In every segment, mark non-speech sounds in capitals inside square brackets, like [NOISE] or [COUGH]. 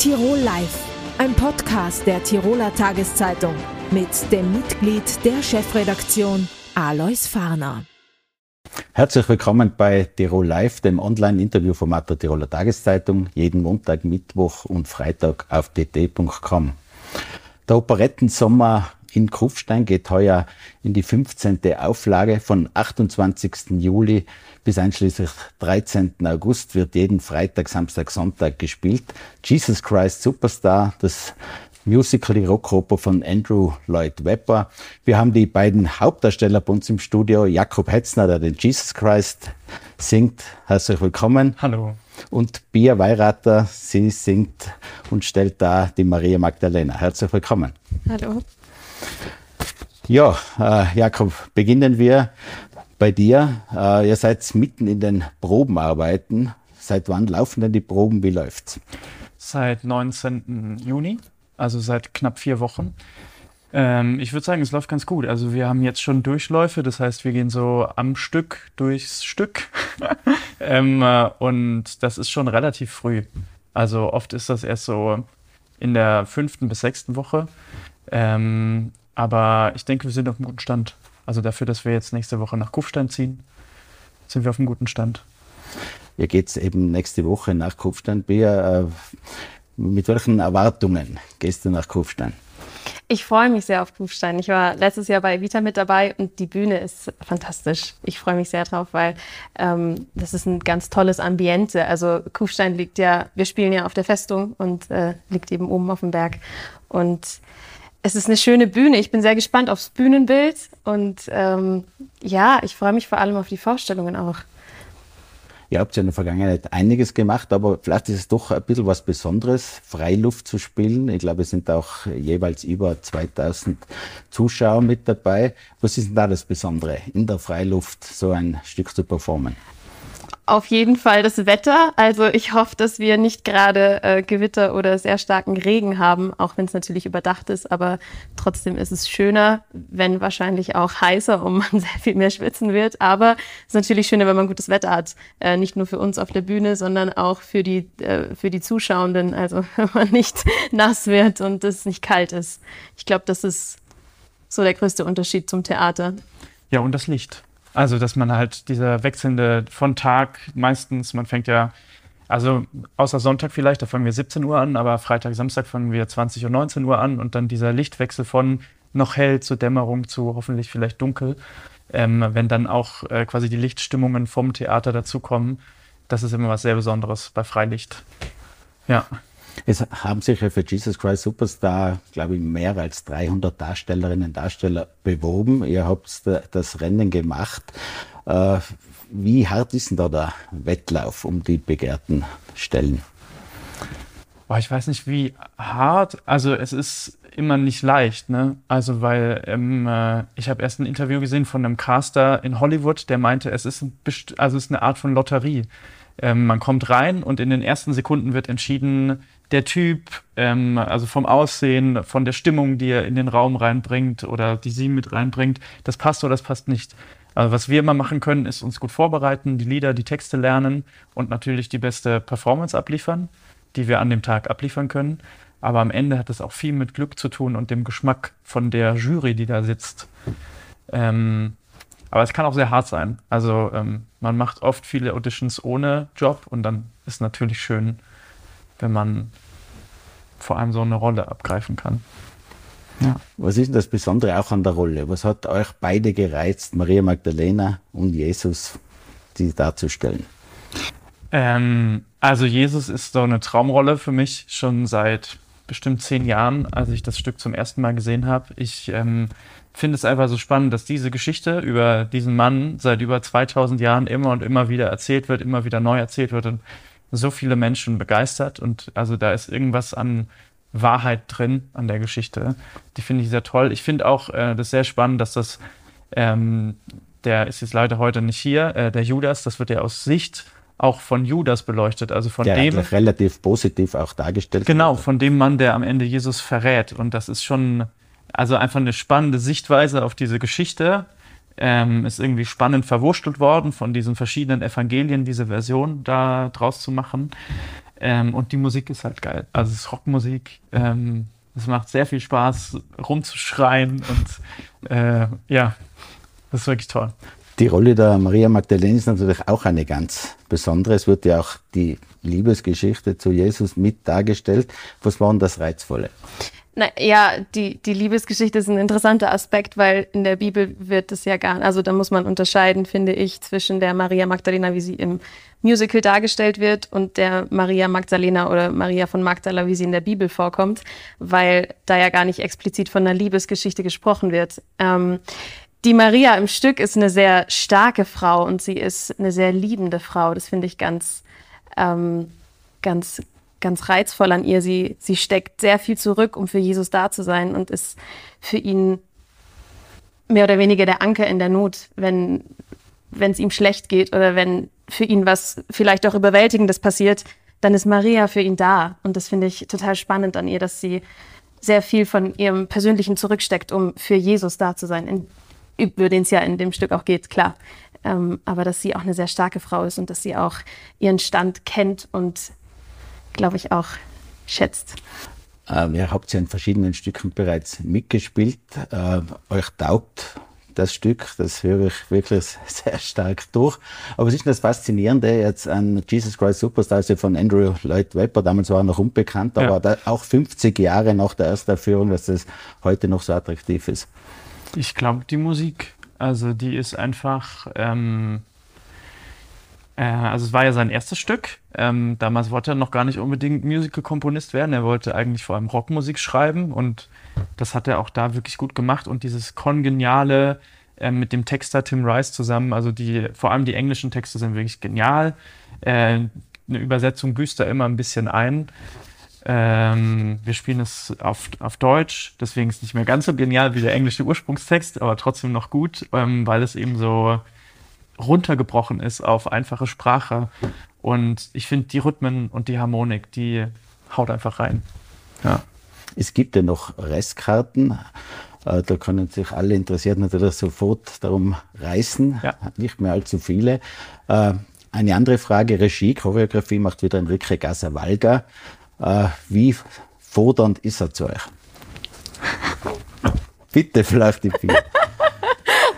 Tirol Live, ein Podcast der Tiroler Tageszeitung mit dem Mitglied der Chefredaktion Alois Farner. Herzlich willkommen bei Tirol Live, dem Online-Interviewformat der Tiroler Tageszeitung, jeden Montag, Mittwoch und Freitag auf tt.com. Der Operettensommer in Kufstein geht heuer in die 15. Auflage. Von 28. Juli bis einschließlich 13. August wird jeden Freitag, Samstag, Sonntag gespielt. Jesus Christ Superstar, das Musical, die Rockoper von Andrew Lloyd Webber. Wir haben die beiden Hauptdarsteller bei uns im Studio. Jakob Hetzner, der den Jesus Christ singt. Herzlich willkommen. Hallo. Und Bia Weirater, sie singt und stellt da die Maria Magdalena. Herzlich willkommen. Hallo. Ja, äh, Jakob, beginnen wir bei dir. Äh, ihr seid mitten in den Probenarbeiten. Seit wann laufen denn die Proben? Wie läuft's? Seit 19. Juni, also seit knapp vier Wochen. Ähm, ich würde sagen, es läuft ganz gut. Also wir haben jetzt schon Durchläufe, das heißt, wir gehen so am Stück durchs Stück. [LAUGHS] ähm, äh, und das ist schon relativ früh. Also oft ist das erst so in der fünften bis sechsten Woche. Ähm, aber ich denke, wir sind auf einem guten Stand. Also dafür, dass wir jetzt nächste Woche nach Kufstein ziehen, sind wir auf einem guten Stand. Ihr geht eben nächste Woche nach Kufstein. Bea, äh, mit welchen Erwartungen gehst du nach Kufstein? Ich freue mich sehr auf Kufstein. Ich war letztes Jahr bei Vita mit dabei und die Bühne ist fantastisch. Ich freue mich sehr drauf, weil ähm, das ist ein ganz tolles Ambiente. Also Kufstein liegt ja, wir spielen ja auf der Festung und äh, liegt eben oben auf dem Berg. Und es ist eine schöne Bühne. Ich bin sehr gespannt aufs Bühnenbild und ähm, ja, ich freue mich vor allem auf die Vorstellungen auch. Ihr habt ja in der Vergangenheit einiges gemacht, aber vielleicht ist es doch ein bisschen was Besonderes, Freiluft zu spielen. Ich glaube, es sind auch jeweils über 2000 Zuschauer mit dabei. Was ist denn da das Besondere, in der Freiluft so ein Stück zu performen? Auf jeden Fall das Wetter. Also ich hoffe, dass wir nicht gerade äh, Gewitter oder sehr starken Regen haben, auch wenn es natürlich überdacht ist. Aber trotzdem ist es schöner, wenn wahrscheinlich auch heißer und [LAUGHS] man sehr viel mehr schwitzen wird. Aber es ist natürlich schöner, wenn man gutes Wetter hat. Äh, nicht nur für uns auf der Bühne, sondern auch für die, äh, für die Zuschauenden. Also [LAUGHS] wenn man nicht [LAUGHS] nass wird und es nicht kalt ist. Ich glaube, das ist so der größte Unterschied zum Theater. Ja, und das Licht. Also, dass man halt dieser wechselnde von Tag meistens, man fängt ja, also außer Sonntag vielleicht, da fangen wir 17 Uhr an, aber Freitag, Samstag fangen wir 20 und 19 Uhr an und dann dieser Lichtwechsel von noch hell zu Dämmerung zu hoffentlich vielleicht dunkel, ähm, wenn dann auch äh, quasi die Lichtstimmungen vom Theater dazukommen, das ist immer was sehr Besonderes bei Freilicht. Ja. Es haben sich ja für Jesus Christ Superstar, glaube ich, mehr als 300 Darstellerinnen und Darsteller beworben. Ihr habt das Rennen gemacht. Äh, wie hart ist denn da der Wettlauf um die begehrten Stellen? Ich weiß nicht, wie hart. Also es ist immer nicht leicht, ne? Also weil ähm, äh, ich habe erst ein Interview gesehen von einem Caster in Hollywood, der meinte, es ist, ein, also es ist eine Art von Lotterie. Ähm, man kommt rein und in den ersten Sekunden wird entschieden, der Typ, ähm, also vom Aussehen, von der Stimmung, die er in den Raum reinbringt oder die sie mit reinbringt, das passt oder das passt nicht. Also was wir immer machen können, ist uns gut vorbereiten, die Lieder, die Texte lernen und natürlich die beste Performance abliefern, die wir an dem Tag abliefern können. Aber am Ende hat es auch viel mit Glück zu tun und dem Geschmack von der Jury, die da sitzt. Ähm, aber es kann auch sehr hart sein. Also ähm, man macht oft viele Auditions ohne Job und dann ist natürlich schön, wenn man vor allem so eine Rolle abgreifen kann. Ja. Was ist denn das Besondere auch an der Rolle? Was hat euch beide gereizt, Maria Magdalena und Jesus, die darzustellen? Ähm, also Jesus ist so eine Traumrolle für mich schon seit bestimmt zehn Jahren, als ich das Stück zum ersten Mal gesehen habe. Ich ähm, finde es einfach so spannend, dass diese Geschichte über diesen Mann seit über 2000 Jahren immer und immer wieder erzählt wird, immer wieder neu erzählt wird und so viele Menschen begeistert und also da ist irgendwas an Wahrheit drin an der Geschichte. Die finde ich sehr toll. Ich finde auch äh, das sehr spannend, dass das, ähm, der ist jetzt leider heute nicht hier, äh, der Judas, das wird ja aus Sicht auch von Judas beleuchtet, also von der dem relativ positiv auch dargestellt. Genau, wird. von dem Mann, der am Ende Jesus verrät und das ist schon also einfach eine spannende Sichtweise auf diese Geschichte ähm, ist irgendwie spannend verwurstelt worden, von diesen verschiedenen Evangelien diese Version da draus zu machen. Ähm, und die Musik ist halt geil. Also es ist Rockmusik. Ähm, es macht sehr viel Spaß, rumzuschreien und äh, ja, das ist wirklich toll. Die Rolle der Maria Magdalene ist natürlich auch eine ganz besondere. Es wird ja auch die Liebesgeschichte zu Jesus mit dargestellt. Was war denn das Reizvolle? Na, ja, die, die Liebesgeschichte ist ein interessanter Aspekt, weil in der Bibel wird es ja gar also da muss man unterscheiden, finde ich, zwischen der Maria Magdalena, wie sie im Musical dargestellt wird, und der Maria Magdalena oder Maria von Magdala, wie sie in der Bibel vorkommt, weil da ja gar nicht explizit von einer Liebesgeschichte gesprochen wird. Ähm, die Maria im Stück ist eine sehr starke Frau und sie ist eine sehr liebende Frau. Das finde ich ganz, ähm, ganz, ganz reizvoll an ihr. Sie, sie steckt sehr viel zurück, um für Jesus da zu sein und ist für ihn mehr oder weniger der Anker in der Not, wenn wenn es ihm schlecht geht oder wenn für ihn was vielleicht auch Überwältigendes passiert, dann ist Maria für ihn da. Und das finde ich total spannend an ihr, dass sie sehr viel von ihrem Persönlichen zurücksteckt, um für Jesus da zu sein über den es ja in dem Stück auch geht, klar. Ähm, aber dass sie auch eine sehr starke Frau ist und dass sie auch ihren Stand kennt und, glaube ich, auch schätzt. Ähm, ihr habt ja in verschiedenen Stücken bereits mitgespielt. Äh, euch taugt das Stück, das höre ich wirklich [LAUGHS] sehr stark durch. Aber es ist das Faszinierende jetzt an Jesus Christ Superstar, also von Andrew Lloyd Webber, damals war er noch unbekannt, aber ja. auch 50 Jahre nach der Erstaufführung, dass das heute noch so attraktiv ist. Ich glaube, die Musik. Also die ist einfach. Ähm, äh, also es war ja sein erstes Stück. Ähm, damals wollte er noch gar nicht unbedingt Musical-Komponist werden. Er wollte eigentlich vor allem Rockmusik schreiben und das hat er auch da wirklich gut gemacht. Und dieses kongeniale äh, mit dem Texter Tim Rice zusammen, also die, vor allem die englischen Texte sind wirklich genial. Äh, eine Übersetzung büßt da immer ein bisschen ein. Ähm, wir spielen es auf, auf Deutsch, deswegen ist es nicht mehr ganz so genial wie der englische Ursprungstext, aber trotzdem noch gut, ähm, weil es eben so runtergebrochen ist auf einfache Sprache. Und ich finde die Rhythmen und die Harmonik, die haut einfach rein. Ja. Es gibt ja noch Restkarten. Äh, da können sich alle Interessierten natürlich sofort darum reißen. Ja. Nicht mehr allzu viele. Äh, eine andere Frage, Regie, Choreografie macht wieder Enrique Gasavalga. Äh, wie fordernd ist er zu euch? [LAUGHS] Bitte vielleicht die Bier.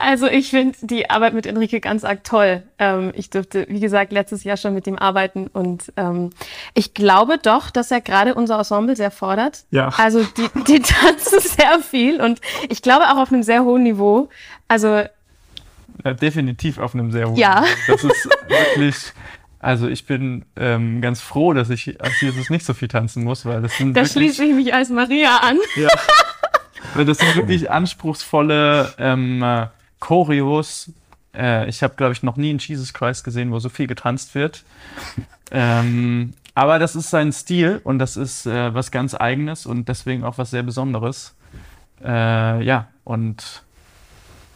Also ich finde die Arbeit mit Enrique ganz arg toll. Ähm, ich durfte, wie gesagt, letztes Jahr schon mit ihm arbeiten und ähm, ich glaube doch, dass er gerade unser Ensemble sehr fordert. Ja. Also die, die [LAUGHS] tanzen sehr viel und ich glaube auch auf einem sehr hohen Niveau. Also ja, definitiv auf einem sehr hohen ja. Niveau. Das ist wirklich also ich bin ähm, ganz froh, dass ich als Jesus nicht so viel tanzen muss, weil das sind. Da schließe ich mich als Maria an. Ja. weil das sind wirklich anspruchsvolle ähm, Choreos. Äh, ich habe, glaube ich, noch nie einen Jesus Christ gesehen, wo so viel getanzt wird. [LAUGHS] Ähm, aber das ist sein Stil und das ist äh, was ganz Eigenes und deswegen auch was sehr Besonderes. Äh, ja, und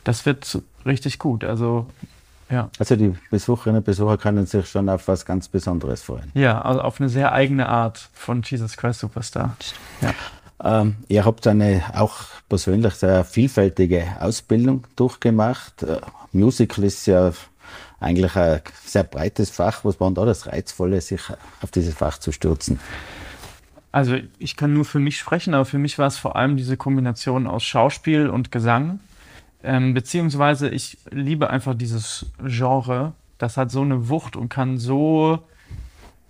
das wird richtig gut. Also ja. Also die Besucherinnen und Besucher können sich schon auf was ganz Besonderes freuen. Ja, also auf eine sehr eigene Art von Jesus Christ Superstar. Ja. Ähm, ihr habt eine auch persönlich sehr vielfältige Ausbildung durchgemacht. Äh, Musical ist ja eigentlich ein sehr breites Fach. Was war denn da das Reizvolle, sich auf dieses Fach zu stürzen? Also ich kann nur für mich sprechen, aber für mich war es vor allem diese Kombination aus Schauspiel und Gesang. Ähm, beziehungsweise ich liebe einfach dieses Genre. Das hat so eine Wucht und kann so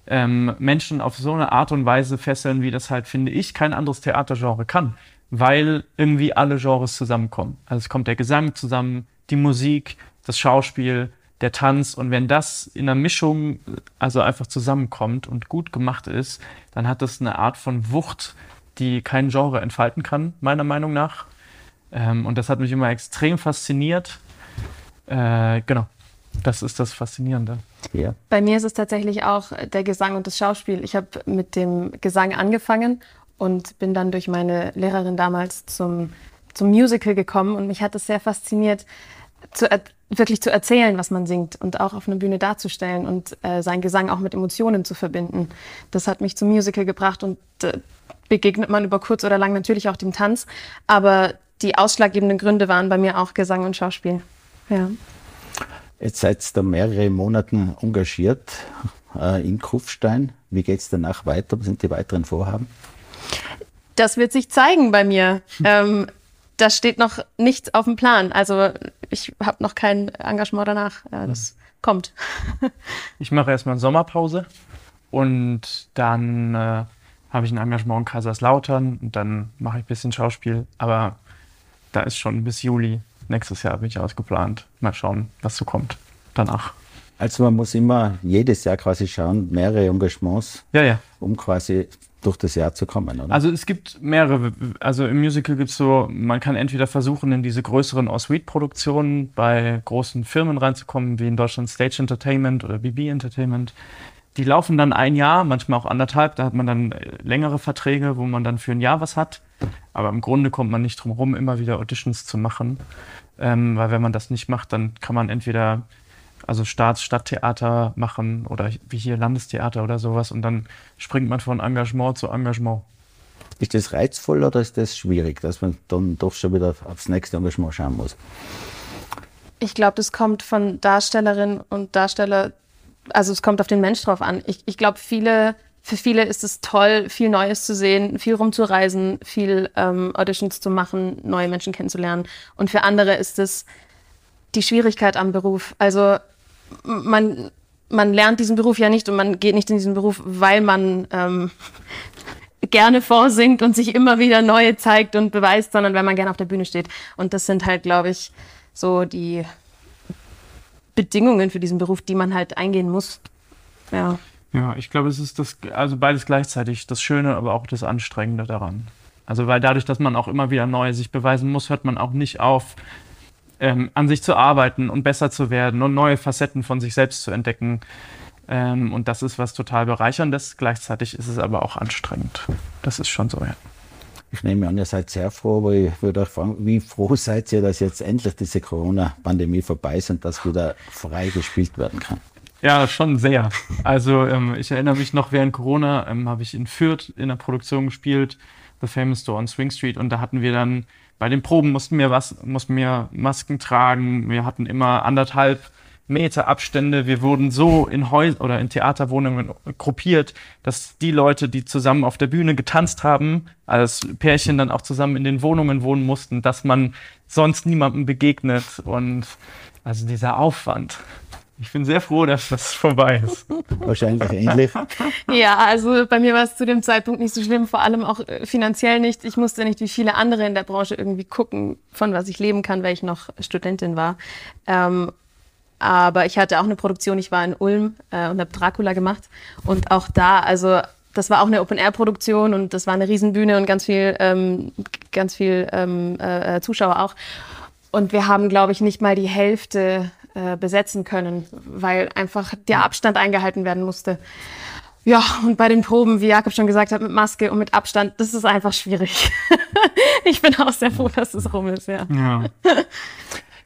ähm, Menschen auf so eine Art und Weise fesseln, wie das halt, finde ich, kein anderes Theatergenre kann. Weil irgendwie alle Genres zusammenkommen. Also es kommt der Gesang zusammen, die Musik, das Schauspiel, der Tanz. Und wenn das in einer Mischung, also einfach zusammenkommt und gut gemacht ist, dann hat das eine Art von Wucht, die kein Genre entfalten kann, meiner Meinung nach. Ähm, und das hat mich immer extrem fasziniert. Äh, genau, das ist das Faszinierende. Ja. Bei mir ist es tatsächlich auch der Gesang und das Schauspiel. Ich habe mit dem Gesang angefangen und bin dann durch meine Lehrerin damals zum, zum Musical gekommen und mich hat es sehr fasziniert, zu, wirklich zu erzählen, was man singt und auch auf einer Bühne darzustellen und äh, seinen Gesang auch mit Emotionen zu verbinden. Das hat mich zum Musical gebracht und äh, begegnet man über kurz oder lang natürlich auch dem Tanz, aber die ausschlaggebenden Gründe waren bei mir auch Gesang und Schauspiel. Ja. Jetzt seid ihr da mehrere Monate engagiert. äh, in Kufstein. Wie geht es danach weiter? Was sind die weiteren Vorhaben? Das wird sich zeigen bei mir. ähm, da steht noch nichts auf dem Plan. Also ich habe noch kein Engagement danach. Ja, das kommt. [LAUGHS] ich mache erstmal Sommerpause und dann äh, habe ich ein Engagement in Kaiserslautern und dann mache ich ein bisschen Schauspiel. Aber da ist schon bis Juli nächstes Jahr bin ich ausgeplant. Mal schauen, was so kommt danach. Also man muss immer jedes Jahr quasi schauen, mehrere Engagements, ja, ja. um quasi durch das Jahr zu kommen, oder? Also es gibt mehrere, also im Musical gibt es so, man kann entweder versuchen, in diese größeren Ensuite-Produktionen bei großen Firmen reinzukommen, wie in Deutschland Stage Entertainment oder BB Entertainment. Die laufen dann ein Jahr, manchmal auch anderthalb, da hat man dann äh, längere Verträge, wo man dann für ein Jahr was hat. Aber im Grunde kommt man nicht drum herum, immer wieder Auditions zu machen. Ähm, weil wenn man das nicht macht, dann kann man entweder also Staats-, Stadttheater machen oder wie hier Landestheater oder sowas und dann springt man von Engagement zu Engagement. Ist das reizvoll oder ist das schwierig, dass man dann doch schon wieder aufs nächste Engagement schauen muss? Ich glaube, das kommt von Darstellerinnen und Darsteller, also es kommt auf den Mensch drauf an. Ich, ich glaube, viele, für viele ist es toll, viel Neues zu sehen, viel rumzureisen, viel ähm, Auditions zu machen, neue Menschen kennenzulernen. Und für andere ist es die Schwierigkeit am Beruf. Also man, man lernt diesen Beruf ja nicht und man geht nicht in diesen Beruf, weil man ähm, [LAUGHS] gerne vorsingt und sich immer wieder neue zeigt und beweist, sondern weil man gerne auf der Bühne steht. Und das sind halt, glaube ich, so die Bedingungen für diesen Beruf, die man halt eingehen muss. Ja. Ja, ich glaube, es ist das, also beides gleichzeitig, das Schöne, aber auch das Anstrengende daran. Also, weil dadurch, dass man auch immer wieder neu sich beweisen muss, hört man auch nicht auf, ähm, an sich zu arbeiten und besser zu werden und neue Facetten von sich selbst zu entdecken. Ähm, und das ist was total bereicherndes. Gleichzeitig ist es aber auch anstrengend. Das ist schon so, ja. Ich nehme an, ihr seid sehr froh, aber ich würde euch fragen, wie froh seid ihr, dass jetzt endlich diese Corona-Pandemie vorbei ist und dass wieder frei gespielt werden kann? Ja, schon sehr. Also ähm, ich erinnere mich noch, während Corona ähm, habe ich in Fürth in der Produktion gespielt, The Famous Store on Swing Street, und da hatten wir dann bei den Proben mussten wir was, mussten wir Masken tragen. Wir hatten immer anderthalb Meter Abstände. Wir wurden so in Häusern oder in Theaterwohnungen gruppiert, dass die Leute, die zusammen auf der Bühne getanzt haben, als Pärchen dann auch zusammen in den Wohnungen wohnen mussten, dass man sonst niemandem begegnet und also dieser Aufwand. Ich bin sehr froh, dass das vorbei ist. Wahrscheinlich ähnlich. Ja, also bei mir war es zu dem Zeitpunkt nicht so schlimm, vor allem auch äh, finanziell nicht. Ich musste nicht wie viele andere in der Branche irgendwie gucken, von was ich leben kann, weil ich noch Studentin war. Ähm, aber ich hatte auch eine Produktion, ich war in Ulm äh, und habe Dracula gemacht. Und auch da, also das war auch eine Open-Air-Produktion und das war eine Riesenbühne und ganz viel, ähm, ganz viel ähm, äh, Zuschauer auch. Und wir haben, glaube ich, nicht mal die Hälfte äh, besetzen können, weil einfach der Abstand eingehalten werden musste. Ja, und bei den Proben, wie Jakob schon gesagt hat, mit Maske und mit Abstand, das ist einfach schwierig. [LAUGHS] ich bin auch sehr froh, dass es rum ist, ja. Ja, [LAUGHS]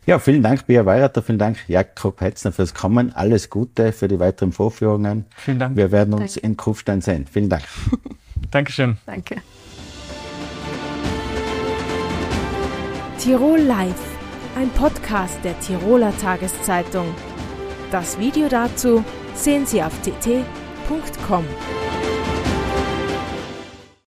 ja vielen Dank, Bea Weirater, vielen Dank, Jakob Hetzner, fürs Kommen. Alles Gute für die weiteren Vorführungen. Vielen Dank. Wir werden uns Danke. in Kufstein sehen. Vielen Dank. [LAUGHS] Dankeschön. Danke. Tirol Live ein Podcast der Tiroler Tageszeitung. Das Video dazu sehen Sie auf tt.com.